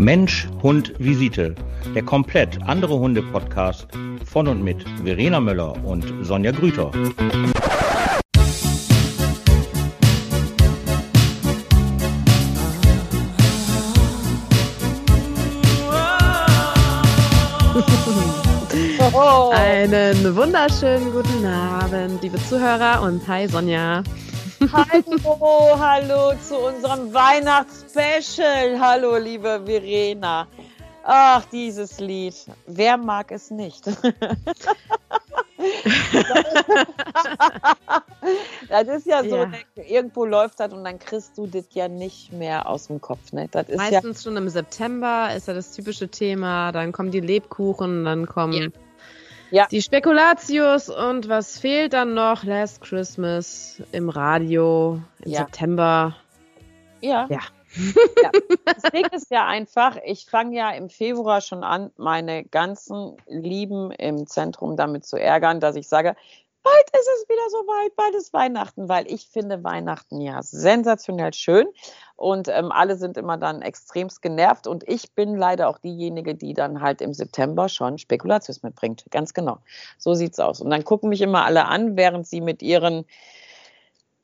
Mensch, Hund, Visite. Der komplett andere Hunde-Podcast von und mit Verena Möller und Sonja Grüter. Einen wunderschönen guten Abend, liebe Zuhörer und hi Sonja. Hallo, hallo zu unserem Weihnachtsspecial. Hallo, liebe Verena. Ach, dieses Lied. Wer mag es nicht? das ist ja so, Ja. ne, irgendwo läuft das und dann kriegst du das ja nicht mehr aus dem Kopf. Ne? Das ist ja, Meistens schon im September ist ja das typische Thema. Dann kommen die Lebkuchen, dann kommen Ja. Ja. die Spekulatius und was fehlt dann noch? Last Christmas im Radio im Ja. September. ja. Ja. ja. Das Ding ist ja einfach, ich fange ja im Februar schon an, meine ganzen Lieben im Zentrum damit zu ärgern, dass ich sage, bald ist es wieder so weit, bald ist Weihnachten, weil ich finde Weihnachten ja sensationell schön und ähm, alle sind immer dann extremst genervt und ich bin leider auch diejenige, die dann halt im September schon Spekulatius mitbringt. Ganz genau. So sieht's aus. Und dann gucken mich immer alle an, während sie mit ihren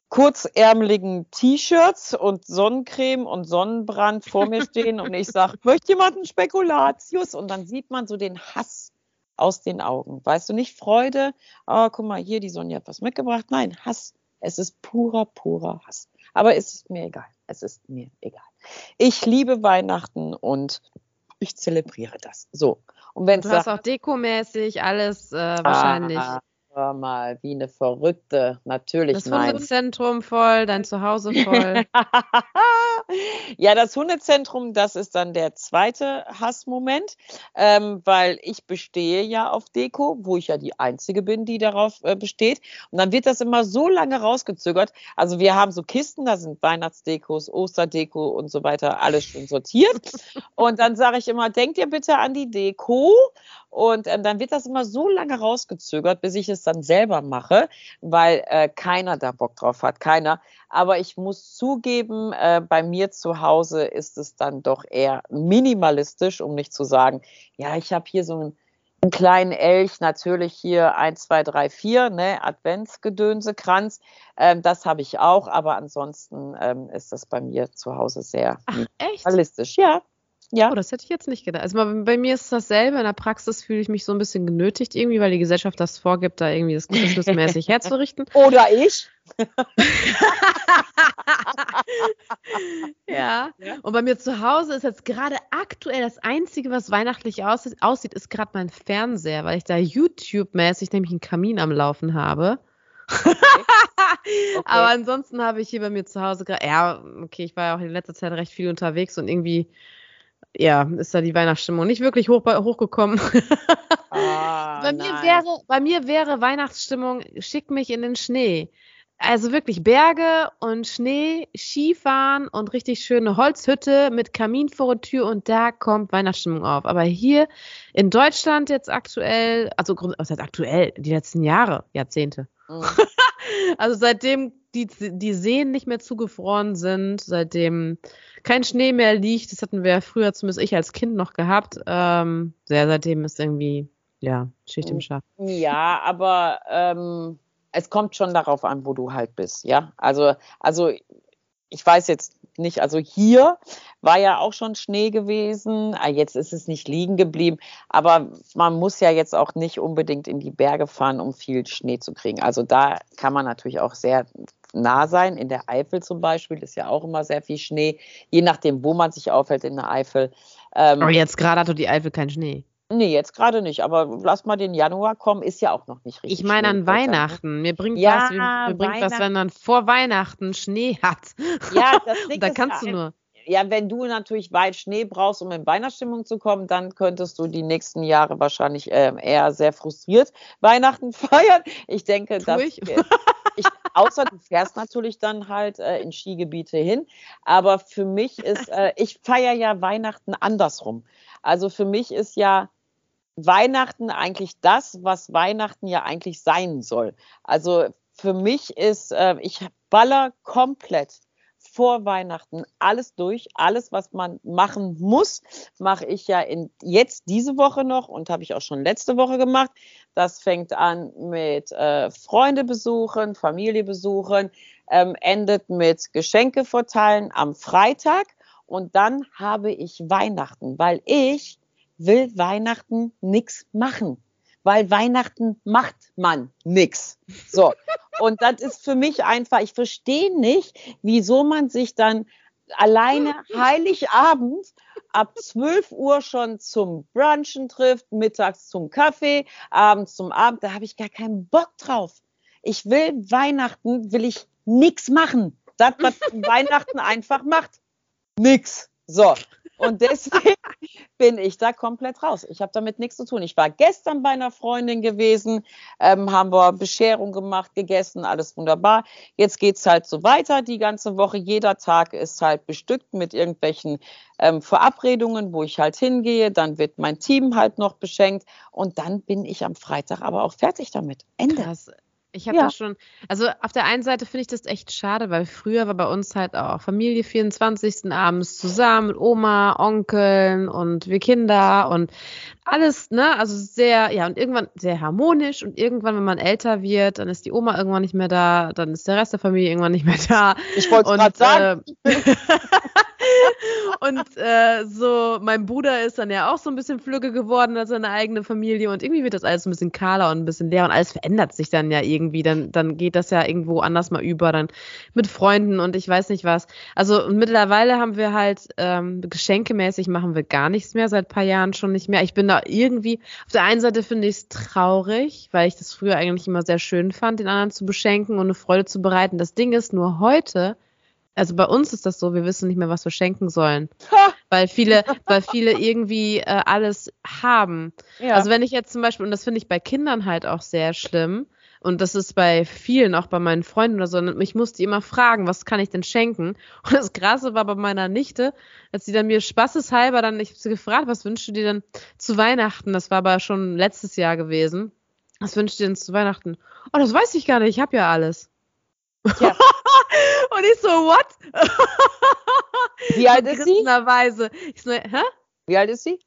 kurzärmeligen T-Shirts und Sonnencreme und Sonnenbrand vor mir stehen und ich sage, möchte jemand einen Spekulatius? Und dann sieht man so den Hass aus den Augen. Weißt du, nicht Freude, oh, guck mal, hier, die Sonja hat was mitgebracht. Nein, Hass. Es ist purer, purer Hass. Aber es ist mir egal. Es ist mir egal. Ich liebe Weihnachten und ich zelebriere das. So. Und wenn Du hast auch dekomäßig alles äh, wahrscheinlich. Ah, hör mal, wie eine Verrückte. Natürlich, das nein. Hundezentrum voll, dein Zuhause voll. ja, das Hundezentrum, das ist dann der zweite Hassmoment, ähm, weil ich bestehe ja auf Deko, wo ich ja die Einzige bin, die darauf äh, besteht. Und dann wird das immer so lange rausgezögert. Also wir haben so Kisten, da sind Weihnachtsdekos, Osterdeko und so weiter, alles schon sortiert. und dann sage ich immer, denkt ihr bitte an die Deko. Und ähm, dann wird das immer so lange rausgezögert, bis ich es dann selber mache, weil äh, keiner da Bock drauf hat, keiner. Aber ich muss zugeben, äh, bei mir zu Hause ist es dann doch eher minimalistisch, um nicht zu sagen, ja, ich habe hier so einen, einen kleinen Elch, natürlich hier 1, 2, 3, 4, ne, Adventsgedönsekranz. Ähm, das habe ich auch, aber ansonsten ähm, ist das bei mir zu Hause sehr Ach, echt? minimalistisch. Ja, ja. Oh, das hätte ich jetzt nicht gedacht. Also bei mir ist es dasselbe. In der Praxis fühle ich mich so ein bisschen genötigt irgendwie, weil die Gesellschaft das vorgibt, da irgendwie das Christmasmäßig herzurichten. Oder ich. Ja. Ja. Und bei mir zu Hause ist jetzt gerade aktuell das Einzige, was weihnachtlich aussieht, aussieht ist gerade mein Fernseher, weil ich da YouTube-mäßig nämlich einen Kamin am Laufen habe. Aber ansonsten habe ich hier bei mir zu Hause gerade, ja, okay, ich war ja auch in letzter Zeit recht viel unterwegs und irgendwie, ja, ist da die Weihnachtsstimmung nicht wirklich hoch, hochgekommen. Ah, bei, mir nein. wäre, bei mir wäre Weihnachtsstimmung, schick mich in den Schnee. Also wirklich Berge und Schnee, Skifahren und richtig schöne Holzhütte mit Kamin vor der Tür und da kommt Weihnachtsstimmung auf. Aber hier in Deutschland jetzt aktuell, also was heißt aktuell, die letzten Jahre, Jahrzehnte. Mhm. Also seitdem die, die Seen nicht mehr zugefroren sind, seitdem kein Schnee mehr liegt, das hatten wir früher, zumindest ich als Kind noch gehabt, ähm, ja, seitdem ist irgendwie, ja, Schicht im. Schacht. Ja, aber ähm, es kommt schon darauf an, wo du halt bist, ja. Also, also ich weiß jetzt nicht, also hier war ja auch schon Schnee gewesen. Ah, Jetzt ist es nicht liegen geblieben, aber man muss ja jetzt auch nicht unbedingt in die Berge fahren, um viel Schnee zu kriegen. Also da kann man natürlich auch sehr nah sein. In der Eifel zum Beispiel ist ja auch immer sehr viel Schnee, je nachdem, wo man sich aufhält in der Eifel. Ähm, Aber jetzt gerade hat doch die Eifel keinen Schnee. Nee, jetzt gerade nicht, aber lass mal den Januar kommen, ist ja auch noch nicht richtig. Ich meine an ne? Weihnachten. Mir bringt Ja, was, mir, bringt was, wenn man vor Weihnachten Schnee hat. Ja, das Ding da kannst du nur. Ja, wenn du natürlich weit Schnee brauchst, um in Weihnachtsstimmung zu kommen, dann könntest du die nächsten Jahre wahrscheinlich ähm, eher sehr frustriert Weihnachten feiern. Ich denke, Tu dass ich? Außer du fährst natürlich dann halt äh, in Skigebiete hin. Aber für mich ist, äh, ich feiere ja Weihnachten andersrum. Also für mich ist ja Weihnachten eigentlich das, was Weihnachten ja eigentlich sein soll. Also für mich ist, äh, ich baller komplett vor Weihnachten alles durch. Alles, was man machen muss, mache ich ja in, jetzt diese Woche noch und habe ich auch schon letzte Woche gemacht. Das fängt an mit äh, Freunde besuchen, Familie besuchen, ähm, endet mit Geschenke verteilen am Freitag und dann habe ich Weihnachten, weil ich will Weihnachten nichts machen weil Weihnachten macht man nix. So. Und das ist für mich einfach, ich verstehe nicht, wieso man sich dann alleine Heiligabend ab 12 Uhr schon zum Brunchen trifft, mittags zum Kaffee, abends zum Abend. Da habe ich gar keinen Bock drauf. Ich will Weihnachten, will ich nix machen. Das, was Weihnachten einfach macht. Nix. So. Und deswegen bin ich da komplett raus. Ich habe damit nichts zu tun. Ich war gestern bei einer Freundin gewesen, ähm, haben wir Bescherung gemacht, gegessen, alles wunderbar. Jetzt geht's halt so weiter die ganze Woche. Jeder Tag ist halt bestückt mit irgendwelchen ähm, Verabredungen, wo ich halt hingehe. Dann wird mein Team halt noch beschenkt und dann bin ich am Freitag aber auch fertig damit. Ende. Krass. Ich habe ja. das schon, also auf der einen Seite finde ich das echt schade, weil früher war bei uns halt auch Familie 24. abends zusammen mit Oma, Onkeln und wir Kinder und alles, ne, also sehr, ja, und irgendwann sehr harmonisch und irgendwann, wenn man älter wird, dann ist die Oma irgendwann nicht mehr da, dann ist der Rest der Familie irgendwann nicht mehr da. Ich wollte es gerade sagen. Äh, und äh, so, mein Bruder ist dann ja auch so ein bisschen flügge geworden als seine eigene Familie und irgendwie wird das alles ein bisschen kahler und ein bisschen leer und alles verändert sich dann ja irgendwie. Dann, dann geht das ja irgendwo anders mal über, dann mit Freunden und ich weiß nicht was. Also mittlerweile haben wir halt ähm, geschenkemäßig machen wir gar nichts mehr, seit paar Jahren schon nicht mehr. Ich bin da irgendwie, auf der einen Seite finde ich es traurig, weil ich das früher eigentlich immer sehr schön fand, den anderen zu beschenken und eine Freude zu bereiten. Das Ding ist nur heute, also bei uns ist das so, wir wissen nicht mehr, was wir schenken sollen. Weil viele, weil viele irgendwie äh, alles haben. Ja. Also wenn ich jetzt zum Beispiel, und das finde ich bei Kindern halt auch sehr schlimm, und das ist bei vielen, auch bei meinen Freunden oder so, und ich musste immer fragen, was kann ich denn schenken? Und das Krasse war bei meiner Nichte, als sie dann mir spaßeshalber dann, ich habe sie gefragt, was wünschst du dir denn zu Weihnachten? Das war aber schon letztes Jahr gewesen. Was wünschst du dir denn zu Weihnachten? Oh, das weiß ich gar nicht, ich habe ja alles. Ja. Und ich so, what? Wie alt ist sie? Ich so, hä? Wie alt ist sie?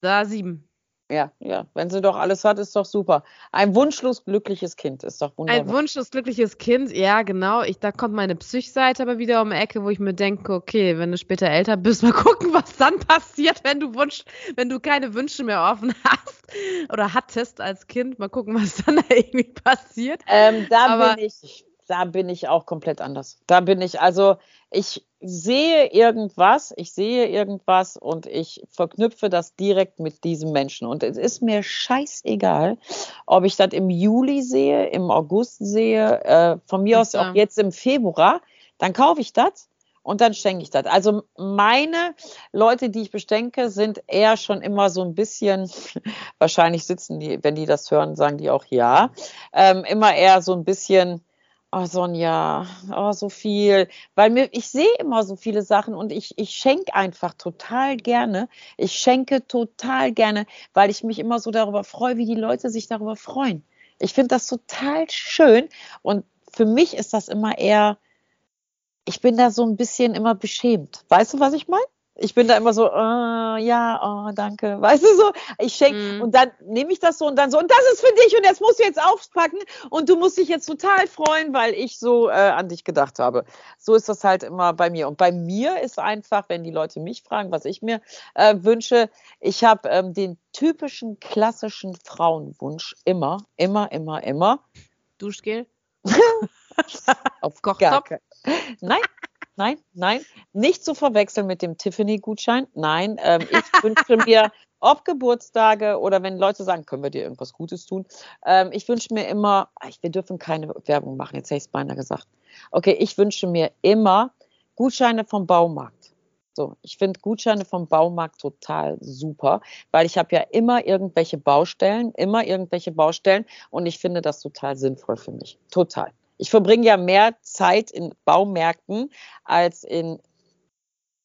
Da sieben. Ja, ja. Wenn sie doch alles hat, ist doch super. Ein wunschlos glückliches Kind ist doch wunderbar. Ein wunschlos glückliches Kind, ja, genau. Ich, da kommt meine Psychseite aber wieder um die Ecke, wo ich mir denke, okay, wenn du später älter bist, mal gucken, was dann passiert, wenn du Wunsch, wenn du keine Wünsche mehr offen hast oder hattest als Kind. Mal gucken, was dann da irgendwie passiert. Ähm, da aber, bin ich da bin ich auch komplett anders. Da bin ich, also ich sehe irgendwas, ich sehe irgendwas und ich verknüpfe das direkt mit diesem Menschen. Und es ist mir scheißegal, ob ich das im Juli sehe, im August sehe, äh, von mir aus auch jetzt im Februar, dann kaufe ich das und dann schenke ich das. Also meine Leute, die ich bestenke, sind eher schon immer so ein bisschen, wahrscheinlich sitzen die, wenn die das hören, sagen die auch ja, ähm, immer eher so ein bisschen Oh, Sonja, oh, so viel. Weil mir, ich sehe immer so viele Sachen und ich, ich schenke einfach total gerne. Ich schenke total gerne, weil ich mich immer so darüber freue, wie die Leute sich darüber freuen. Ich finde das total schön und für mich ist das immer eher, ich bin da so ein bisschen immer beschämt. Weißt du, was ich meine? Ich bin da immer so, uh, ja, oh, danke. Weißt du so, ich schenke mm. und dann nehme ich das so und dann so, und das ist für dich und das musst du jetzt aufpacken und du musst dich jetzt total freuen, weil ich so äh, an dich gedacht habe. So ist das halt immer bei mir. Und bei mir ist einfach, wenn die Leute mich fragen, was ich mir äh, wünsche, ich habe ähm, den typischen klassischen Frauenwunsch immer, immer, immer, immer. Duschgel? Auf Kochtopf? Nein, nein, nein. Nicht zu verwechseln mit dem Tiffany-Gutschein. Nein, ähm, ich wünsche mir, ob Geburtstage oder wenn Leute sagen, können wir dir irgendwas Gutes tun. Ähm, ich wünsche mir immer, ach, wir dürfen keine Werbung machen, jetzt hätte ich es beinahe gesagt. Okay, ich wünsche mir immer Gutscheine vom Baumarkt. So, ich finde Gutscheine vom Baumarkt total super, weil ich habe ja immer irgendwelche Baustellen, immer irgendwelche Baustellen und ich finde das total sinnvoll für mich. Total. Ich verbringe ja mehr Zeit in Baumärkten als in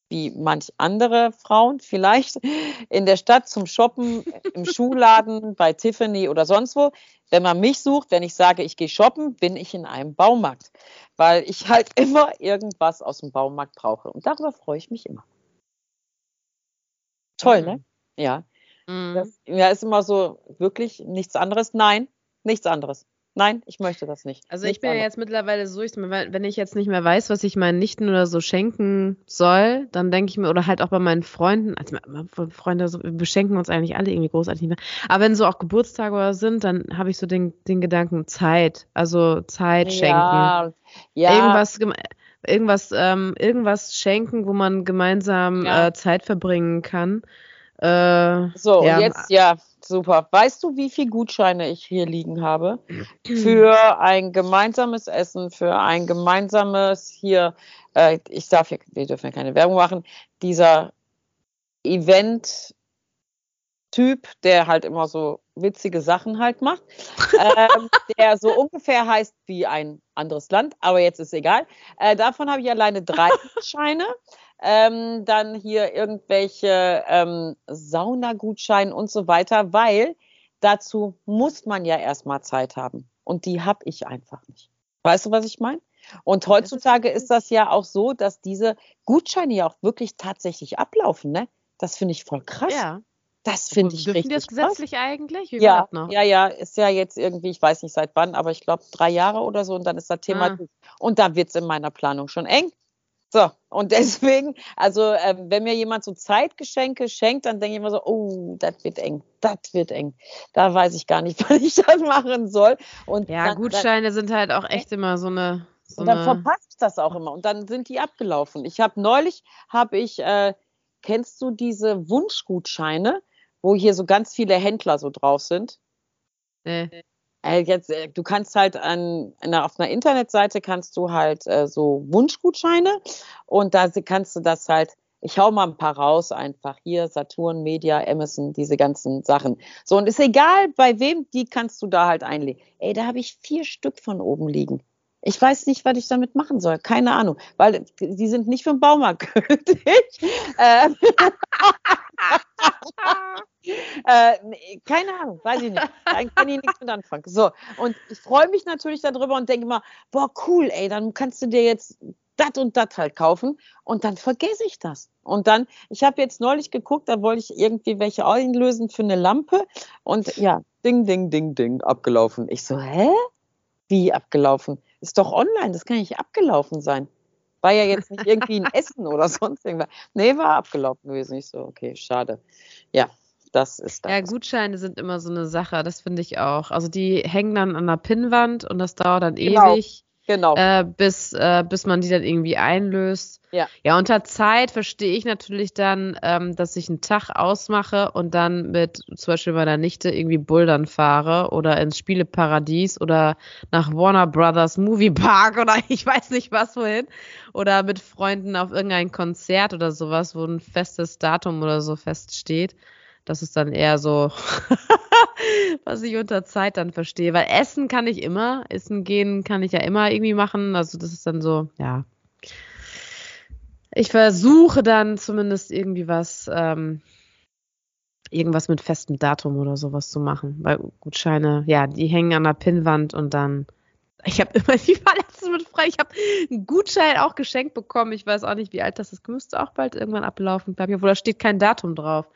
wie manch andere Frauen vielleicht in der Stadt zum Shoppen, im Schuhladen, bei Tiffany oder sonst wo. Wenn man mich sucht, wenn ich sage, ich gehe shoppen, bin ich in einem Baumarkt, weil ich halt immer irgendwas aus dem Baumarkt brauche. Und darüber freue ich mich immer. Toll, mhm. ne? Ja. Mhm. Das ja, ist immer so wirklich nichts anderes. Nein, nichts anderes. Nein, ich möchte das nicht. Also ich bin ja jetzt mittlerweile so, ich, wenn ich jetzt nicht mehr weiß, was ich meinen Nichten oder so schenken soll, dann denke ich mir, oder halt auch bei meinen Freunden, also Freunde, so, wir beschenken uns eigentlich alle irgendwie großartig nicht mehr. Aber wenn so auch Geburtstage oder sind, dann habe ich so den, den Gedanken Zeit, also Zeit schenken. Ja, ja. Irgendwas, irgendwas, ähm, irgendwas schenken, wo man gemeinsam ja. äh, Zeit verbringen kann. Äh, so, ja. jetzt, ja, super. Weißt du, wie viele Gutscheine ich hier liegen habe? Für ein gemeinsames Essen, für ein gemeinsames hier, äh, ich darf hier, wir dürfen ja keine Werbung machen, dieser Event Typ, der halt immer so witzige Sachen halt macht, ähm, der so ungefähr heißt wie ein anderes Land, aber jetzt ist egal. Äh, davon habe ich alleine drei Scheine ähm, dann hier irgendwelche ähm, Saunagutscheine und so weiter, weil dazu muss man ja erstmal Zeit haben. Und die habe ich einfach nicht. Weißt du, was ich meine? Und heutzutage ist das ja auch so, dass diese Gutscheine ja auch wirklich tatsächlich ablaufen, ne? Das finde ich voll krass. Ja. Das finde ich Dürfen richtig. das gesetzlich krass. eigentlich? Wie ja, ja, ja, ist ja jetzt irgendwie, ich weiß nicht seit wann, aber ich glaube drei Jahre oder so und dann ist das Thema. Ah. Und da wird es in meiner Planung schon eng. So, und deswegen, also äh, wenn mir jemand so Zeitgeschenke schenkt, dann denke ich immer so, oh, das wird eng, das wird eng. Da weiß ich gar nicht, was ich das machen soll. Und ja, dann, Gutscheine dann, sind halt auch echt immer so eine. So und dann verpasst ich das auch immer und dann sind die abgelaufen. Ich habe neulich, habe ich, äh, kennst du diese Wunschgutscheine, wo hier so ganz viele Händler so drauf sind? Nee. Äh, jetzt, äh, du kannst halt an, auf einer Internetseite kannst du halt äh, so Wunschgutscheine und da kannst du das halt, ich hau mal ein paar raus einfach. Hier, Saturn, Media, Amazon, diese ganzen Sachen. So, und ist egal, bei wem, die kannst du da halt einlegen. Ey, da habe ich vier Stück von oben liegen. Ich weiß nicht, was ich damit machen soll. Keine Ahnung, weil die sind nicht für den Baumarkt gültig. äh, keine Ahnung, weiß ich nicht. Da kann ich nichts mit anfangen. So, und ich freue mich natürlich darüber und denke immer, boah, cool, ey, dann kannst du dir jetzt das und das halt kaufen und dann vergesse ich das. Und dann, ich habe jetzt neulich geguckt, da wollte ich irgendwie welche einlösen für eine Lampe und ja, ding, ding, ding, ding, abgelaufen. Ich so, hä? Wie abgelaufen? Ist doch online, das kann nicht abgelaufen sein. War ja jetzt nicht irgendwie ein Essen oder sonst irgendwas. Nee, war abgelaufen gewesen. Ich so, okay, schade. Ja, das ist das. Ja, Gutscheine sind immer so eine Sache, das finde ich auch. Also die hängen dann an der Pinnwand und das dauert dann genau. ewig. Genau. Äh, bis, äh, bis man die dann irgendwie einlöst. Ja. Ja, unter Zeit verstehe ich natürlich dann, ähm, dass ich einen Tag ausmache und dann mit zum Beispiel meiner Nichte irgendwie Bouldern fahre oder ins Spieleparadies oder nach Warner Brothers Movie Park oder ich weiß nicht was wohin. Oder mit Freunden auf irgendein Konzert oder sowas, wo ein festes Datum oder so feststeht. Das ist dann eher so, was ich unter Zeit dann verstehe. Weil Essen kann ich immer, Essen gehen kann ich ja immer irgendwie machen. Also das ist dann so, ja. Ich versuche dann zumindest irgendwie was, ähm, irgendwas mit festem Datum oder sowas zu machen. Weil Gutscheine, ja, die hängen an der Pinnwand und dann ich habe immer die Verletzung mit frei. Ich habe einen Gutschein auch geschenkt bekommen. Ich weiß auch nicht, wie alt das ist. Müsste auch bald irgendwann ablaufen, glaube ich, obwohl da steht kein Datum drauf.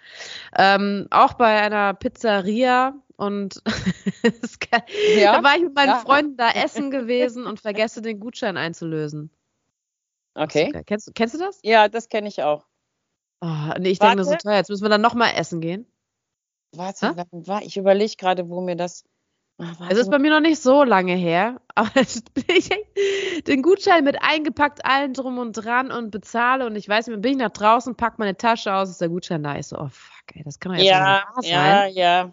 Ähm, auch bei einer Pizzeria und ja, da war ich mit meinen ja. Freunden da essen gewesen und vergesse den Gutschein einzulösen. Okay. Kennst, kennst du das? Ja, das kenne ich auch. Oh, nee, ich denke mir so teuer. Jetzt müssen wir dann nochmal essen gehen. Warte, war, ich überlege gerade, wo mir das. Ach, es ist bei mir noch nicht so lange her, aber ich den Gutschein mit eingepackt, allen drum und dran und bezahle und ich weiß nicht, bin ich nach draußen, pack meine Tasche aus, ist der Gutschein da. Ich so, oh fuck, ey, das kann doch jetzt ja, nicht ja, sein. Ja, ja.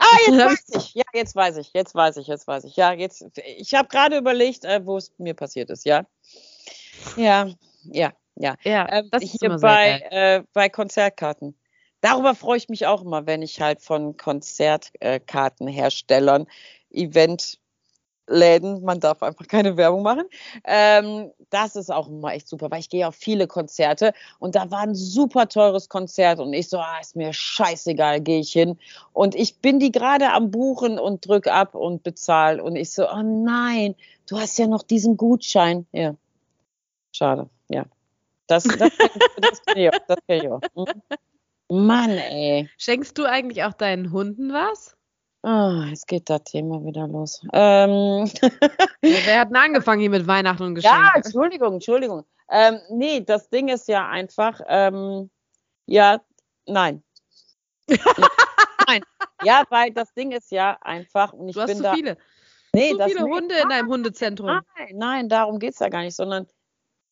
Ah, jetzt weiß ich. Ja, jetzt weiß ich. Jetzt weiß ich. Jetzt weiß ich. Ja, jetzt. Ich habe gerade überlegt, äh, wo es mir passiert ist. Ja. Ja, ja, ja. Ja, ähm, das ist hier bei, äh, bei Konzertkarten. Darüber freue ich mich auch immer, wenn ich halt von Konzertkartenherstellern Event Läden, man darf einfach keine Werbung machen. Ähm, das ist auch immer echt super, weil ich gehe auf viele Konzerte und da war ein super teures Konzert und ich so, ah, ist mir scheißegal, gehe ich hin. Und ich bin die gerade am Buchen und drück ab und bezahle und ich so, oh nein, du hast ja noch diesen Gutschein. Ja, schade, ja. Das, das, das, das kenne ich auch. Das kenn ich auch. Hm? Mann, ey. Schenkst du eigentlich auch deinen Hunden was? Oh, jetzt geht das Thema wieder los. Ähm. Wer hat denn angefangen hier mit Weihnachten und Geschenken? Ja, Entschuldigung, Entschuldigung. Ähm, nee, das Ding ist ja einfach, ähm, ja, nein. nein. Ja, weil das Ding ist ja einfach, und ich du hast bin zu da. viele. Nee, zu das viele Hunde in deinem Hundezentrum. Nein, nein, darum geht es ja gar nicht, sondern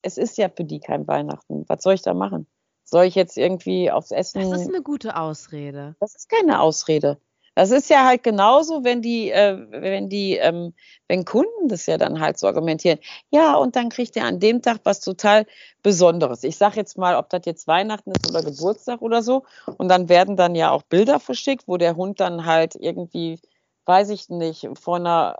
es ist ja für die kein Weihnachten. Was soll ich da machen? Soll ich jetzt irgendwie aufs Essen? Das ist eine gute Ausrede. Das ist keine Ausrede. Das ist ja halt genauso, wenn die, äh, wenn die, ähm, wenn Kunden das ja dann halt so argumentieren. Ja, und dann kriegt ihr an dem Tag was total Besonderes. Ich sag jetzt mal, ob das jetzt Weihnachten ist oder Geburtstag oder so. Und dann werden dann ja auch Bilder verschickt, wo der Hund dann halt irgendwie, weiß ich nicht, vor einer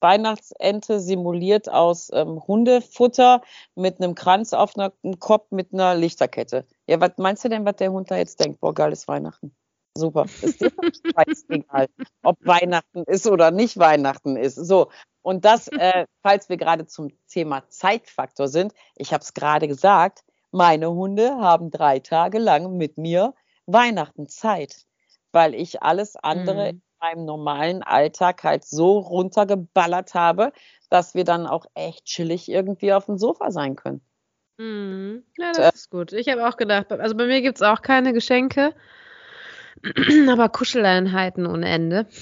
Weihnachtsente simuliert aus ähm, Hundefutter mit einem Kranz auf einem Kopf mit einer Lichterkette. Ja, was meinst du denn, was der Hund da jetzt denkt? Boah, geiles Weihnachten. Super. Ist dir scheißegal, ob Weihnachten ist oder nicht Weihnachten ist. So. Und das, äh, falls wir gerade zum Thema Zeitfaktor sind, ich habe es gerade gesagt, meine Hunde haben drei Tage lang mit mir Weihnachten Zeit, weil ich alles andere Mhm. In meinem normalen Alltag halt so runtergeballert habe, dass wir dann auch echt chillig irgendwie auf dem Sofa sein können. Mhm. Ja, Äh. das ist gut. Ich habe auch gedacht, also bei mir gibt es auch keine Geschenke, aber Kuscheleinheiten ohne Ende.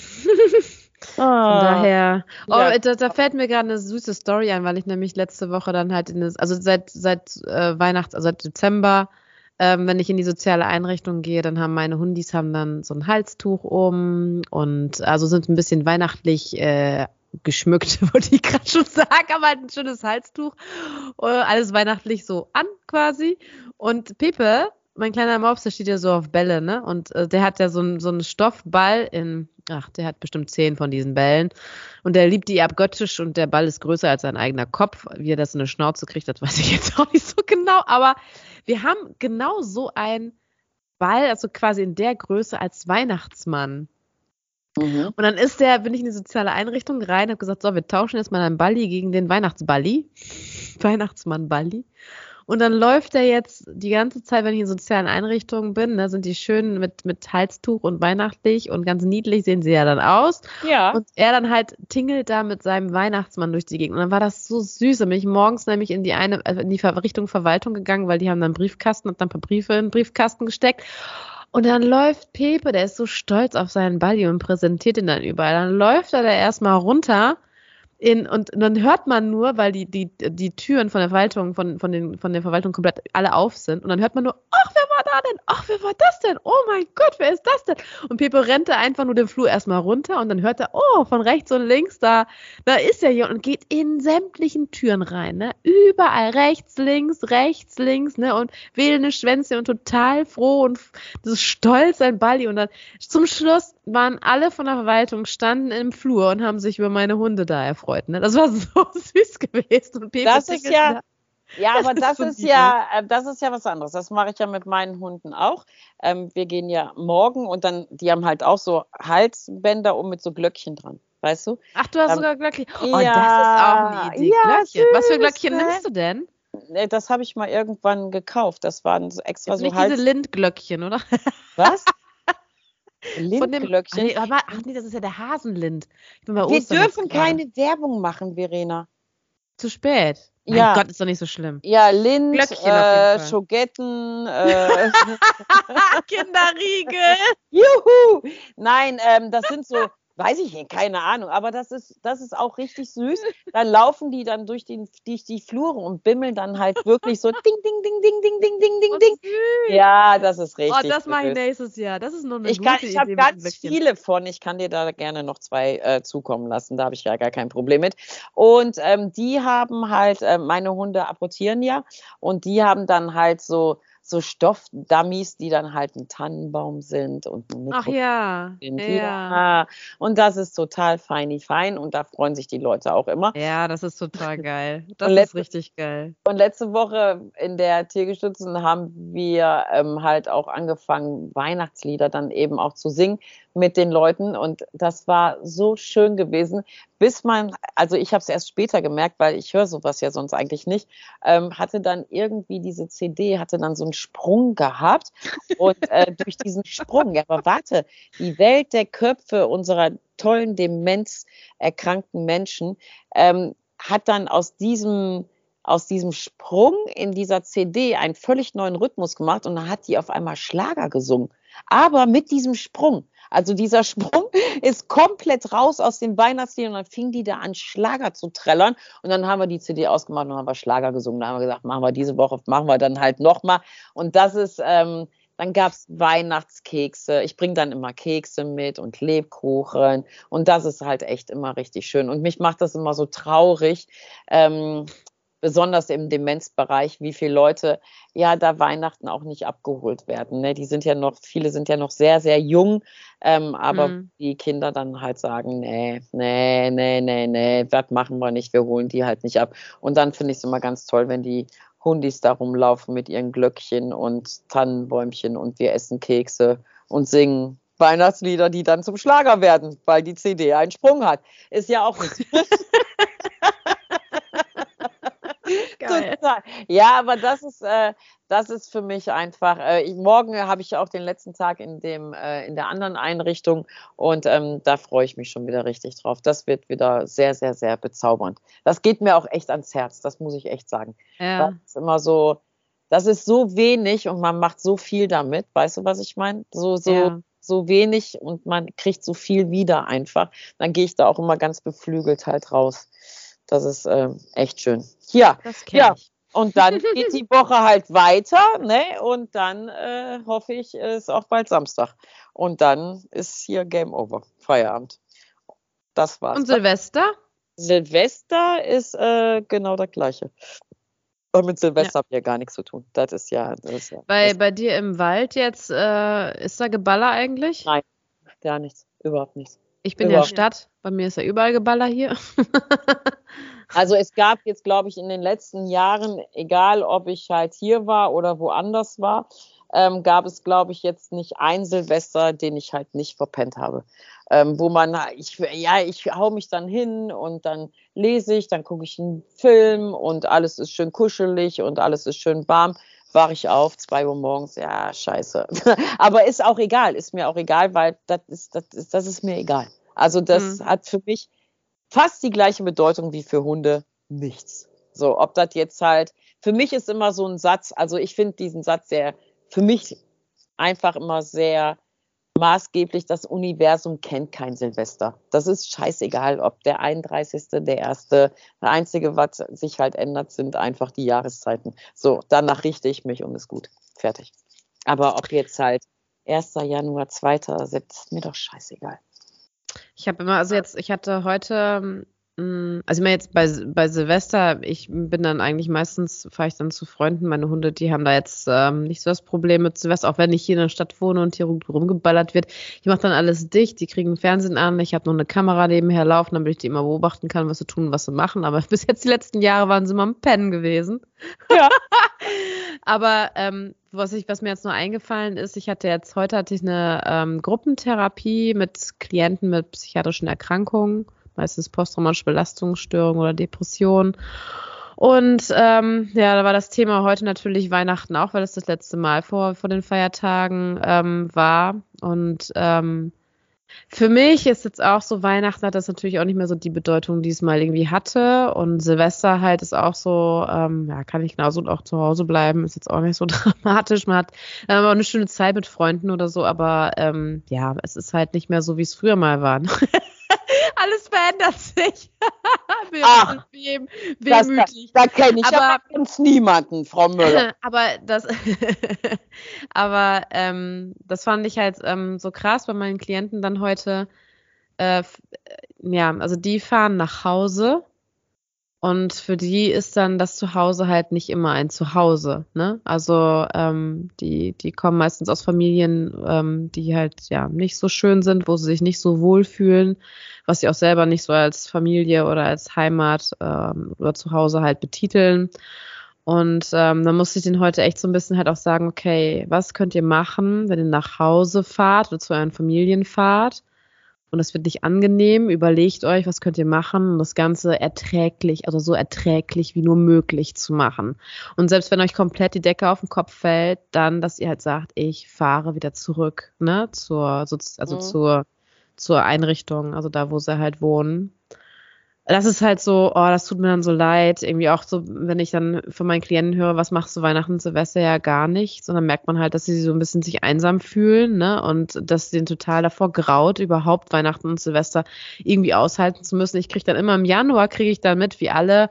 Von daher. Oh, Ja. da, da fällt mir gerade eine süße Story ein, weil ich nämlich letzte Woche dann halt in das, also seit, seit äh, Weihnachts-, also seit Dezember, ähm, wenn ich in die soziale Einrichtung gehe, dann haben meine Hundis haben dann so ein Halstuch um und also sind ein bisschen weihnachtlich äh, geschmückt, wollte ich gerade schon sagen, aber halt ein schönes Halstuch. Äh, alles weihnachtlich so an quasi. Und Pepe, mein kleiner Mops, der steht ja so auf Bälle, ne? Und äh, der hat ja so, ein, so einen Stoffball in, ach, der hat bestimmt zehn von diesen Bällen. Und der liebt die abgöttisch und der Ball ist größer als sein eigener Kopf. Wie er das in eine Schnauze kriegt, das weiß ich jetzt auch nicht so genau. Aber wir haben genau so einen Ball, also quasi in der Größe als Weihnachtsmann. Mhm. Und dann ist der, bin ich in die soziale Einrichtung rein, habe gesagt, so, wir tauschen jetzt mal einen Balli gegen den Weihnachtsballi. Weihnachtsmann Balli. Und dann läuft er jetzt die ganze Zeit, wenn ich in sozialen Einrichtungen bin, da sind die schön mit, mit Halstuch und weihnachtlich und ganz niedlich sehen sie ja dann aus. Ja. Und er dann halt tingelt da mit seinem Weihnachtsmann durch die Gegend. Und dann war das so süß. Dann bin ich morgens nämlich in die eine, also in die Richtung Verwaltung gegangen, weil die haben dann einen Briefkasten und dann ein paar Briefe in den Briefkasten gesteckt. Und dann läuft Pepe, der ist so stolz auf seinen Balli und präsentiert ihn dann überall. Dann läuft er da erstmal runter in, und, dann hört man nur, weil die, die, die Türen von der Verwaltung, von, von, den, von der Verwaltung komplett alle auf sind. Und dann hört man nur, ach, wer war da denn? Ach, wer war das denn? Oh mein Gott, wer ist das denn? Und Pepe rennt da einfach nur den Flur erstmal runter und dann hört er, oh, von rechts und links, da, da ist er hier und geht in sämtlichen Türen rein, ne? Überall rechts, links, rechts, links, ne? Und wählende Schwänze und total froh und das ist stolz, sein Balli. Und dann zum Schluss waren alle von der Verwaltung, standen im Flur und haben sich über meine Hunde da erfreut, ne? Das war so süß gewesen. Und Pepe Das ist ja- da- Ja, aber Das das ist ja, äh, das ist ja was anderes. Das mache ich ja mit meinen Hunden auch. Ähm, wir gehen ja morgen und dann, die haben halt auch so Halsbänder um mit so Glöckchen dran. Weißt du? Ach, du hast Ähm, sogar Glöckchen. Oh, ja, das ist auch eine Idee. ja, Glöckchen. Was für süß, Glöckchen ne? nimmst du denn? Das habe ich mal irgendwann gekauft. Das waren so extra Jetzt so nicht Hals. diese Lindglöckchen, oder? Was? Von dem, ach Lindglöckchen. nee, ach nee, das ist ja der Hasenlind. Ich bin bei Wir Ostern dürfen keine Werbung machen, Verena. Zu spät. Mein Ja. Gott, ist doch nicht so schlimm. Ja, Lind, äh. Schogetten, äh, Kinderriegel. Juhu! Nein, ähm, das sind so, weiß ich nicht, keine Ahnung, aber das ist, das ist auch richtig süß. Dann laufen die dann durch, den, durch die Flure und bimmeln dann halt wirklich so ding, ding, ding, ding, ding, ding, ding, ding, Oh, ding. süß. Ja, das ist richtig. Oh, das mache ich nächstes Jahr. Das ist nur eine Ich, gute kann, ich habe ganz viele von. Ich kann dir da gerne noch zwei äh, zukommen lassen. Da habe ich ja gar kein Problem mit. Und ähm, die haben halt, äh, meine Hunde apportieren ja. Und die haben dann halt so, so Stoffdummies, die dann halt ein Tannenbaum sind und ein Ach ja. sind. Ja. Und das ist total feini fein und da freuen sich die Leute auch immer. Ja, das ist total geil. Das Und ist letzte- richtig geil. Und letzte Woche in der Tiergestützen haben wir ähm, halt auch angefangen, Weihnachtslieder dann eben auch zu singen mit den Leuten. Und das war so schön gewesen, bis man, also ich habe es erst später gemerkt, weil ich höre sowas ja sonst eigentlich nicht, ähm, hatte dann irgendwie diese CD, hatte dann so einen Sprung gehabt. Und äh, durch diesen Sprung, ja, aber warte, die Welt der Köpfe unserer tollen demenzerkrankten Menschen ähm, hat dann aus diesem aus diesem Sprung in dieser CD einen völlig neuen Rhythmus gemacht und dann hat die auf einmal Schlager gesungen. Aber mit diesem Sprung. Also dieser Sprung ist komplett raus aus dem Weihnachtslied und dann fing die da an, Schlager zu trällern. Und dann haben wir die CD ausgemacht und haben wir Schlager gesungen. Da haben wir gesagt, machen wir diese Woche, machen wir dann halt nochmal. Und das ist, ähm, dann gab's Weihnachtskekse. Ich bringe dann immer Kekse mit und Lebkuchen. Und das ist halt echt immer richtig schön. Und mich macht das immer so traurig, ähm, besonders im Demenzbereich, wie viele Leute ja da Weihnachten auch nicht abgeholt werden. Ne? Die sind ja noch, viele sind ja noch sehr, sehr jung, ähm, aber Mhm. die Kinder dann halt sagen, nee, nee, nee, nee, nee, das machen wir nicht, wir holen die halt nicht ab. Und dann finde ich es immer ganz toll, wenn die Hundis da rumlaufen mit ihren Glöckchen und Tannenbäumchen und wir essen Kekse und singen Weihnachtslieder, die dann zum Schlager werden, weil die CD einen Sprung hat. Ist ja auch nicht. Total. Ja, aber das ist, äh, das ist für mich einfach. Äh, ich, morgen habe ich auch den letzten Tag in dem äh, in der anderen Einrichtung und ähm, da freue ich mich schon wieder richtig drauf. Das wird wieder sehr, sehr, sehr bezaubernd. Das geht mir auch echt ans Herz. Das muss ich echt sagen. Ja. Das ist immer so. Das ist so wenig und man macht so viel damit. Weißt du, was ich meine? So, so, Ja. so wenig und man kriegt so viel wieder einfach. Dann gehe ich da auch immer ganz beflügelt halt raus. Das ist äh, echt schön. Ja, Das Ja. ich. und dann geht die Woche halt weiter, ne? Und dann äh, hoffe ich, ist auch bald Samstag. Und dann ist hier Game Over, Feierabend. Das war's. Und Silvester? Silvester ist äh, genau das gleiche. Und mit Silvester habt ihr gar nichts zu tun. Das ist ja, das ist ja Bei, das bei dir im Wald jetzt, äh, ist da Geballer eigentlich? Nein. gar nichts, überhaupt nichts. Ich bin ja Überhaupt Stadt. Bei mir ist ja überall Geballer hier. Also es gab jetzt, glaube ich, in den letzten Jahren, egal ob ich halt hier war oder woanders war, ähm, gab es, glaube ich, jetzt nicht ein Silvester, den ich halt nicht verpennt habe. Ähm, wo man, ich, ja, ich hau mich dann hin und dann lese ich, dann gucke ich einen Film und alles ist schön kuschelig und alles ist schön warm. Wache ich auf, zwei Uhr morgens, ja, scheiße. Aber ist auch egal, ist mir auch egal, weil das ist, das ist, das ist mir egal. Also das Mhm. hat für mich fast die gleiche Bedeutung wie für Hunde nichts. So, ob das jetzt halt, für mich ist immer so ein Satz, also ich finde diesen Satz sehr, für mich einfach immer sehr maßgeblich, das Universum kennt kein Silvester. Das ist scheißegal, ob der 31., der erste, das Einzige, was sich halt ändert, sind einfach die Jahreszeiten. So, danach richte ich mich und ist gut. Fertig. Aber ob jetzt halt 1. Januar, 2. ist mir doch scheißegal. Ich habe immer, also jetzt, ich hatte heute, mh, also ich meine jetzt bei, bei Silvester, ich bin dann eigentlich meistens, fahre ich dann zu Freunden, meine Hunde, die haben da jetzt ähm, nicht so das Problem mit Silvester, auch wenn ich hier in der Stadt wohne und hier rum- rumgeballert wird. Ich mache dann alles dicht, die kriegen Fernsehen an, ich habe noch eine Kamera nebenher laufen, damit ich die immer beobachten kann, was sie tun, was sie machen. Aber bis jetzt die letzten Jahre waren sie immer am Pennen gewesen. Ja. Aber ähm, was, ich, was mir jetzt noch eingefallen ist, ich hatte jetzt, heute hatte ich eine ähm, Gruppentherapie mit Klienten mit psychiatrischen Erkrankungen, meistens posttraumatische Belastungsstörung oder Depression. Und ähm, ja, da war das Thema heute natürlich Weihnachten auch, weil es das letzte Mal vor, vor den Feiertagen ähm, war. Und ähm, für mich ist jetzt auch so, Weihnachten hat das natürlich auch nicht mehr so die Bedeutung, die es mal irgendwie hatte. Und Silvester halt ist auch so, ähm, ja, kann ich genauso auch zu Hause bleiben, ist jetzt auch nicht so dramatisch. Man hat ähm, auch eine schöne Zeit mit Freunden oder so, aber ähm, ja, es ist halt nicht mehr so, wie es früher mal war. Alles verändert sich. Bin Ach, Das, da wehmütig. da kenne ich Aber- aber ganz niemanden, Frau Müller. aber das, aber ähm, das fand ich halt ähm, so krass bei meinen Klienten dann heute. Äh, äh, ja, also die fahren nach Hause Und für die ist dann das Zuhause halt nicht immer ein Zuhause. Ne? Also ähm, die, die kommen meistens aus Familien, ähm, die halt ja nicht so schön sind, wo sie sich nicht so wohlfühlen, was sie auch selber nicht so als Familie oder als Heimat ähm, oder Zuhause halt betiteln. Und ähm, dann musste ich den heute echt so ein bisschen halt auch sagen, okay, was könnt ihr machen, wenn ihr nach Hause fahrt oder zu euren Familien fahrt? Und es wird nicht angenehm. Überlegt euch, was könnt ihr machen, um das Ganze erträglich, also so erträglich wie nur möglich zu machen. Und selbst wenn euch komplett die Decke auf den Kopf fällt, dann, dass ihr halt sagt, ich fahre wieder zurück, ne, zur, also mhm. zur, zur Einrichtung, also da, wo sie halt wohnen das ist halt so, oh, das tut mir dann so leid. Irgendwie auch so, wenn ich dann von meinen Klienten höre, was machst du Weihnachten, Silvester ja gar nicht, sondern merkt man halt, dass sie so ein bisschen sich einsam fühlen, ne? Und dass sie den total davor graut, überhaupt Weihnachten und Silvester irgendwie aushalten zu müssen. Ich kriege dann immer im Januar, kriege ich dann mit, wie alle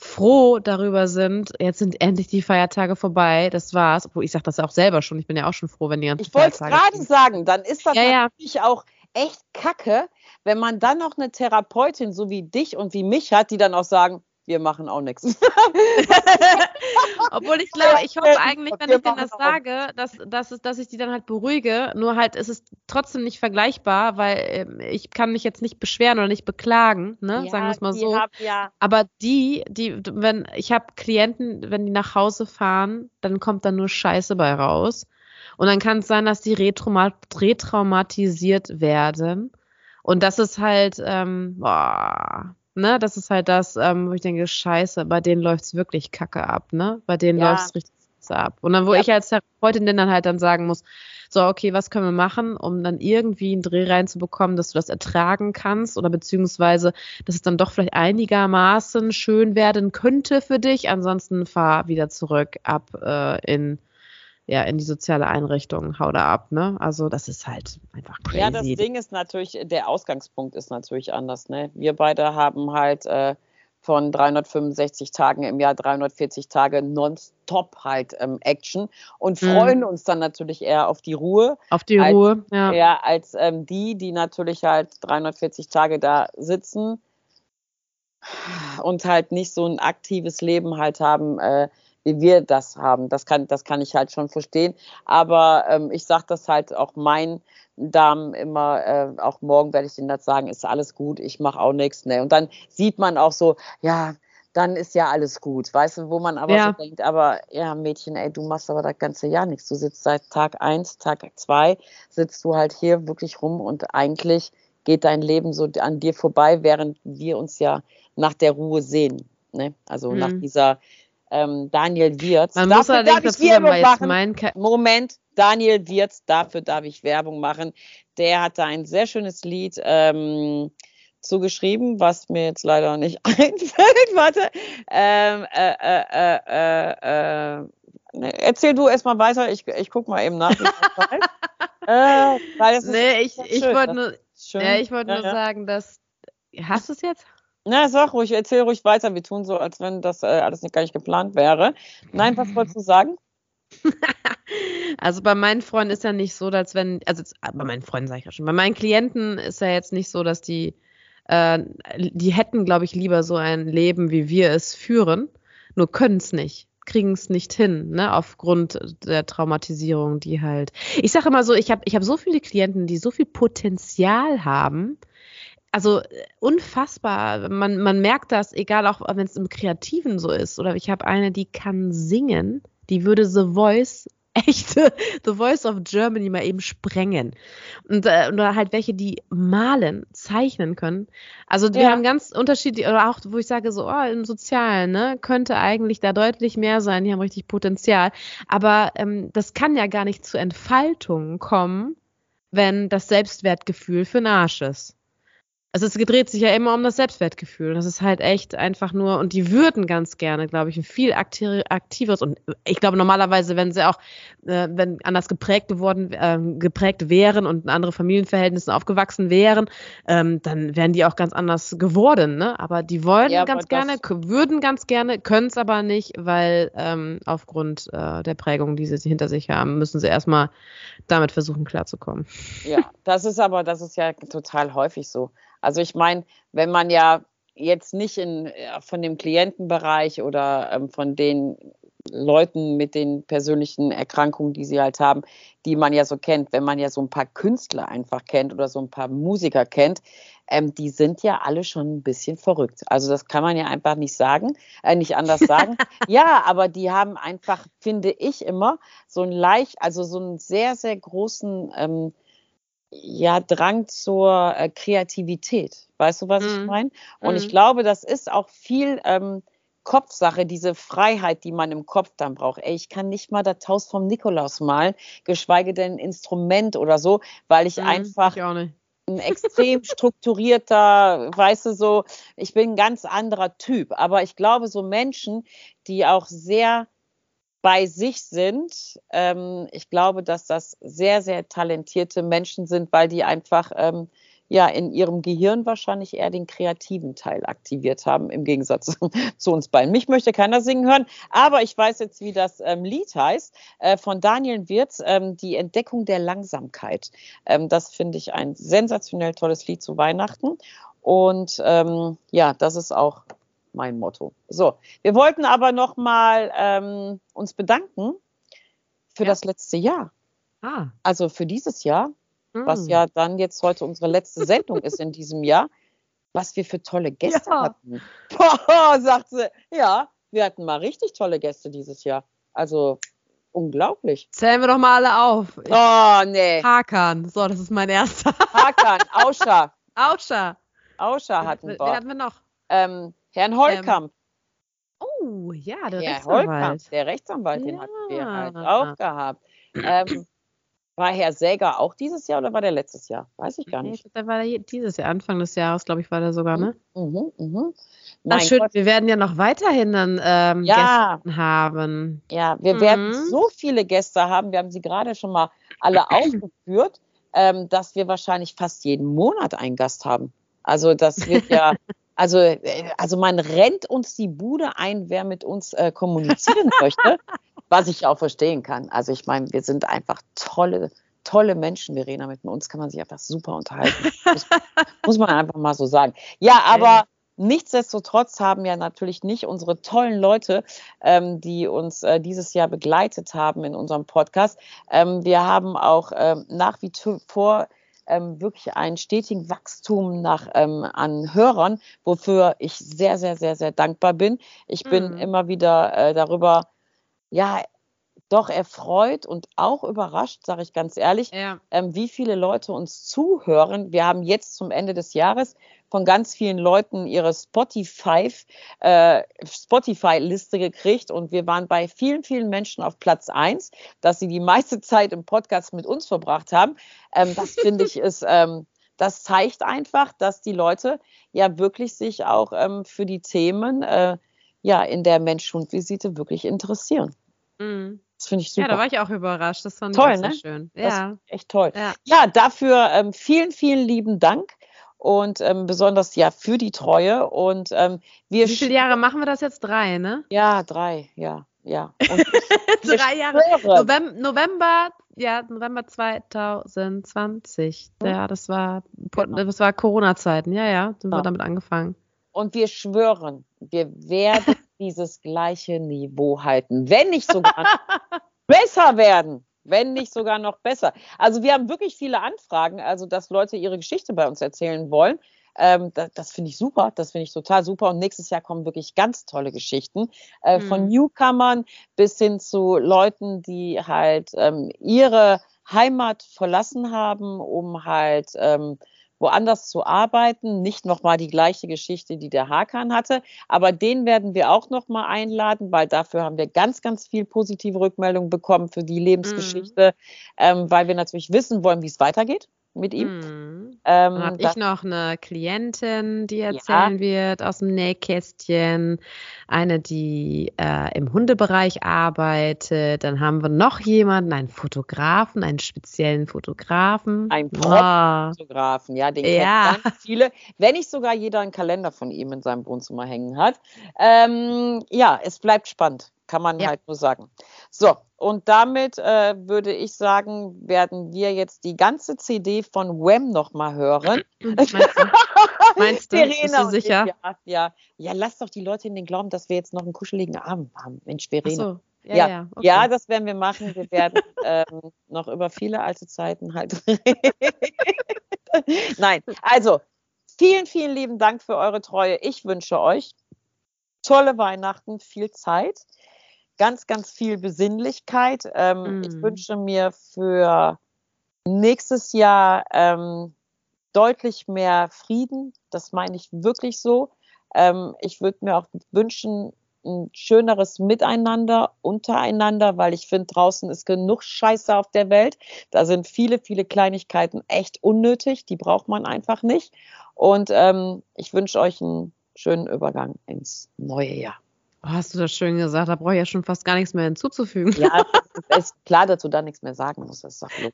froh darüber sind, jetzt sind endlich die Feiertage vorbei, das war's. Obwohl ich sage das auch selber schon, ich bin ja auch schon froh, wenn die ganzen ich Feiertage... Ich wollte gerade sagen, dann ist das ja, natürlich ja. auch echt kacke, wenn man dann noch eine Therapeutin so wie dich und wie mich hat, die dann auch sagen, wir machen auch nichts. Obwohl ich glaube, ich hoffe eigentlich, wenn ich denen das sage, dass, dass, es, dass ich die dann halt beruhige. Nur halt ist es trotzdem nicht vergleichbar, weil äh, ich kann mich jetzt nicht beschweren oder nicht beklagen, ne? Ja, sagen wir es mal so. Hab, ja. Aber die, die, wenn ich habe Klienten, wenn die nach Hause fahren, dann kommt da nur Scheiße bei raus. Und dann kann es sein, dass die retraumatisiert werden und das ist halt, ähm, boah, ne, das ist halt das, ähm, wo ich denke, scheiße, bei denen läuft's wirklich kacke ab, ne? Bei denen ja. läuft's richtig ab. Und dann, wo ja. ich als Therapeutin dann halt dann sagen muss, so, okay, was können wir machen, um dann irgendwie einen Dreh reinzubekommen, dass du das ertragen kannst oder beziehungsweise, dass es dann doch vielleicht einigermaßen schön werden könnte für dich. Ansonsten fahr wieder zurück ab äh, in ja, in die soziale Einrichtung, hau da ab, ne? Also das ist halt einfach crazy. Ja, das Ding ist natürlich, der Ausgangspunkt ist natürlich anders, ne? Wir beide haben halt äh, von 365 Tagen im Jahr 340 Tage nonstop halt ähm, Action und mhm. freuen mhm. uns dann natürlich eher auf die Ruhe. Auf die als, Ruhe, ja. Ja, als ähm, die, die natürlich halt 340 Tage da sitzen und halt nicht so ein aktives Leben halt haben, äh, wie wir das haben. Das kann, das kann ich halt schon verstehen. Aber ähm, ich sage das halt auch meinen Damen immer, äh, auch morgen werde ich ihnen das sagen, ist alles gut, ich mache auch nichts. Ne? Und dann sieht man auch so, ja, dann ist ja alles gut. Weißt du, wo man aber ja. so denkt, aber ja, Mädchen, ey, du machst aber das ganze Jahr nichts. Du sitzt seit Tag eins, Tag zwei, sitzt du halt hier wirklich rum und eigentlich geht dein Leben so an dir vorbei, während wir uns ja nach der Ruhe sehen. Ne? Also mhm. nach dieser ähm, Daniel Wirz. Man dafür muss allerdings dazu sagen, weil jetzt mein Ke Moment, Daniel Wirz, dafür darf ich Werbung machen. Der hat da ein sehr schönes Lied ähm, zugeschrieben, was mir jetzt leider nicht einfällt. Warte. Ähm, äh, äh, äh, äh, ne, erzähl du erstmal weiter, ich, ich guck mal eben nach. äh, nee, ich, ich wollte nur, ja, ich wollt nur ja, sagen, dass. Hast du es jetzt? Na, sag ruhig, erzähl ruhig weiter. Wir tun so, als wenn das äh, alles nicht gar nicht geplant wäre. Nein, was wolltest du sagen? also bei meinen Freunden ist ja nicht so, als wenn, also bei meinen Freunden sage ich ja schon, bei meinen Klienten ist ja jetzt nicht so, dass die, äh, die hätten, glaube ich, lieber so ein Leben, wie wir es führen, nur können es nicht kriegen es nicht hin, ne, aufgrund der Traumatisierung, die halt. Ich sage immer so, ich habe ich hab so viele Klienten, die so viel Potenzial haben, also äh, unfassbar. Man, man merkt das, egal auch wenn es im Kreativen so ist. Oder ich habe eine, die kann singen, die würde The Voice echte The Voice of Germany mal eben sprengen. Und äh, oder halt welche, die malen, zeichnen können. Also wir haben ganz unterschiedliche, oder auch, wo ich sage, so, oh, im Sozialen, ne, könnte eigentlich da deutlich mehr sein, die haben richtig Potenzial. Aber ähm, das kann ja gar nicht zur Entfaltung kommen, wenn das Selbstwertgefühl für den Arsch ist. Also es dreht sich ja immer um das Selbstwertgefühl. Das ist halt echt einfach nur, und die würden ganz gerne, glaube ich, ein viel aktiveres und ich glaube normalerweise, wenn sie auch, äh, wenn anders geprägt geworden, äh, geprägt wären und in andere Familienverhältnissen aufgewachsen wären, ähm, dann wären die auch ganz anders geworden, ne? Aber die wollen ja, ganz gerne, würden ganz gerne, können es aber nicht, weil ähm, aufgrund äh, der Prägung, die sie hinter sich haben, müssen sie erstmal damit versuchen klarzukommen. Ja, das ist aber, das ist ja total häufig so. Also ich meine, wenn man ja jetzt nicht in, äh, von dem Klientenbereich oder ähm, von den Leuten mit den persönlichen Erkrankungen, die sie halt haben, die man ja so kennt. Wenn man ja so ein paar Künstler einfach kennt oder so ein paar Musiker kennt, ähm, die sind ja alle schon ein bisschen verrückt. Also das kann man ja einfach nicht sagen, äh, nicht anders sagen. ja, aber die haben einfach, finde ich immer, so ein leicht, also so einen sehr, sehr großen ähm, ja, Drang zur äh, Kreativität. Weißt du, was mm. ich mhm. meine? Und mm. ich mhm. glaube, das ist auch viel ähm, Kopfsache, diese Freiheit, die man im Kopf dann braucht. Ey, ich kann nicht mal das Haus vom Nikolaus malen, geschweige denn ein Instrument oder so, weil ich mm, einfach ich ein extrem strukturierter, weißt du, so, ich bin ein ganz anderer Typ. Aber ich glaube, so Menschen, die auch sehr bei sich sind, ähm, ich glaube, dass das sehr, sehr talentierte Menschen sind, weil die einfach ähm, ja in ihrem Gehirn wahrscheinlich eher den kreativen Teil aktiviert haben, im Gegensatz zu uns beiden. Mich möchte keiner singen hören, aber ich weiß jetzt, wie das ähm, Lied heißt, äh, von Daniel Wirz, ähm, Die Entdeckung der Langsamkeit. Ähm, das finde ich ein sensationell tolles Lied zu Weihnachten. Und ähm, ja, das ist auch mein Motto. So, wir wollten aber noch mal ähm, uns bedanken für ja. das letzte Jahr. Ah. Also für dieses Jahr was hm. ja dann jetzt heute unsere letzte Sendung ist in diesem Jahr, was wir für tolle Gäste ja. hatten. Boah, sagt sie. Ja, wir hatten mal richtig tolle Gäste dieses Jahr. Also unglaublich. Zählen wir doch mal alle auf. Oh, nee. Hakan. So, das ist mein erster. Hakan, Auscha. Auscha. Auscha hatten wir. Wen hatten wir noch? Ähm, Herrn Holkamp. Ähm, oh, ja, der ja, Rechtsanwalt. Holkamp, der Rechtsanwalt, ja. den hatten wir halt auch gehabt. Ähm, war Herr Säger auch dieses Jahr oder war der letztes Jahr? Weiß ich gar nicht. Nee, der war dieses Jahr, Anfang des Jahres, glaube ich, war der sogar, ne? Mhm, mhm. Nein, Ach, schön, Gott. wir werden ja noch weiterhin dann ähm, ja. Gäste haben. Ja, wir mhm. werden so viele Gäste haben. Wir haben sie gerade schon mal alle aufgeführt, ähm, dass wir wahrscheinlich fast jeden Monat einen Gast haben. Also das wird ja, also, äh, also man rennt uns die Bude ein, wer mit uns äh, kommunizieren möchte was ich auch verstehen kann. Also ich meine, wir sind einfach tolle, tolle Menschen, Verena. Mit uns kann man sich einfach super unterhalten. muss, muss man einfach mal so sagen. Ja, aber nichtsdestotrotz haben ja natürlich nicht unsere tollen Leute, ähm, die uns äh, dieses Jahr begleitet haben in unserem Podcast. Ähm, wir haben auch ähm, nach wie vor ähm, wirklich einen stetigen Wachstum nach, ähm, an Hörern, wofür ich sehr, sehr, sehr, sehr dankbar bin. Ich bin mhm. immer wieder äh, darüber ja, doch erfreut und auch überrascht, sage ich ganz ehrlich, ja. ähm, wie viele Leute uns zuhören. Wir haben jetzt zum Ende des Jahres von ganz vielen Leuten ihre Spotify, äh, Spotify-Liste gekriegt und wir waren bei vielen, vielen Menschen auf Platz eins, dass sie die meiste Zeit im Podcast mit uns verbracht haben. Ähm, das finde ich ist, ähm, das zeigt einfach, dass die Leute ja wirklich sich auch ähm, für die Themen äh, ja in der Mensch-Hund-Visite wirklich interessieren. Mhm. Das finde ich super. Ja, da war ich auch überrascht. Das fand toll, ich ne? schön. Ja. echt toll. Ja, ja dafür ähm, vielen, vielen lieben Dank und ähm, besonders ja für die Treue. Und ähm, wir Wie viele Jahre machen wir das jetzt? Drei, ne? Ja, drei, ja, ja. drei Jahre. November, November, ja, November 2020. Ja, das war, genau. das war Corona-Zeiten. Ja, ja, sind wir damit angefangen. Und wir schwören, wir werden dieses gleiche Niveau halten, wenn nicht sogar besser werden. Wenn nicht sogar noch besser. Also wir haben wirklich viele Anfragen, also dass Leute ihre Geschichte bei uns erzählen wollen. Ähm, das, das finde ich super, das finde ich total super. Und nächstes Jahr kommen wirklich ganz tolle Geschichten äh, mhm. von Newcomern bis hin zu Leuten, die halt ähm, ihre Heimat verlassen haben, um halt ähm, woanders zu arbeiten. Nicht nochmal die gleiche Geschichte, die der Hakan hatte, aber den werden wir auch nochmal einladen, weil dafür haben wir ganz, ganz viel positive Rückmeldungen bekommen für die Lebensgeschichte, mhm. ähm, weil wir natürlich wissen wollen, wie es weitergeht mit ihm. Mhm. Ähm, habe ich noch eine Klientin, die erzählen ja. wird aus dem Nähkästchen, eine, die äh, im Hundebereich arbeitet. Dann haben wir noch jemanden, einen Fotografen, einen speziellen Fotografen. Ein Fotografen, oh. ja, den ja. kennen ganz viele. Wenn nicht sogar jeder einen Kalender von ihm in seinem Wohnzimmer hängen hat. Ähm, ja, es bleibt spannend. Kann man Ja. halt nur sagen. So, und damit äh, würde ich sagen, werden wir jetzt die ganze CD von Wham nochmal hören. Meinst du? Meinst du? Bist du sicher? Ich, ja, ja, ja, lass doch die Leute in den Glauben, dass wir jetzt noch einen kuscheligen Abend haben. Mensch, Verena. Ja, Ja, ja. okay. Ja, das werden wir machen. Wir werden ähm, noch über viele alte Zeiten halt reden. Nein, also vielen, vielen lieben Dank für eure Treue. Ich wünsche euch tolle Weihnachten, viel Zeit, ganz, ganz viel Besinnlichkeit. Ähm, Mm. Ich wünsche mir für nächstes Jahr ähm, deutlich mehr Frieden. Das meine ich wirklich so. Ähm, ich würde mir auch wünschen, ein schöneres Miteinander untereinander, weil ich finde, draußen ist genug Scheiße auf der Welt. Da sind viele, viele Kleinigkeiten echt unnötig. Die braucht man einfach nicht. Und ähm, ich wünsche euch einen schönen Übergang ins neue Jahr. Oh, hast du das schön gesagt? Da brauche ich ja schon fast gar nichts mehr hinzuzufügen. Ja, ist klar, dass du da nichts mehr sagen musst. Das ist doch. Nein,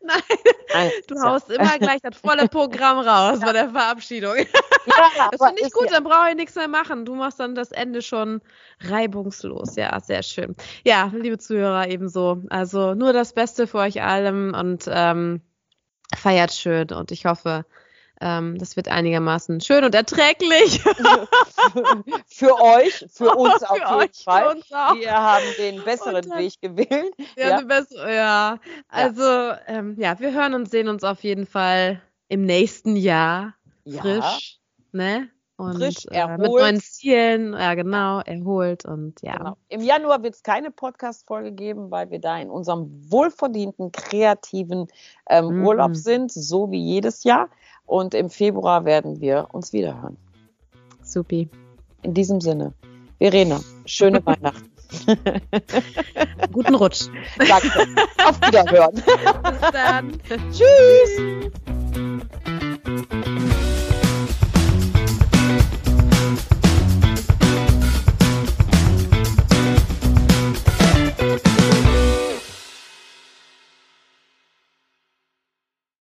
Nein, du ist ja- haust immer gleich das volle Programm raus bei der Verabschiedung. Ja, Das finde ich gut, ja- dann brauche ich nichts mehr machen. Du machst dann das Ende schon reibungslos. Ja, sehr schön. Ja, liebe Zuhörer, ebenso. Also nur das Beste für euch allem und ähm, feiert schön und ich hoffe, ähm, das wird einigermaßen schön und erträglich. für euch, für uns Für auf jeden euch, für Fall. Wir haben den besseren dann- Weg gewählt. Ja, Ja. eine bessere, ja. Also, ähm, ja, wir hören und sehen uns auf jeden Fall im nächsten Jahr Ja. frisch, ne? Und Frisch, äh, mit erholt. neuen Zielen, ja genau, erholt und ja. Genau. Im Januar wird es keine Podcast-Folge geben, weil wir da in unserem wohlverdienten, kreativen ähm, Mhm. Urlaub sind, so wie jedes Jahr. Und im Februar werden wir uns wiederhören. Supi. In diesem Sinne, Verena, schöne Weihnachten. Guten Rutsch. Danke. Auf Wiederhören. Bis dann. Tschüss.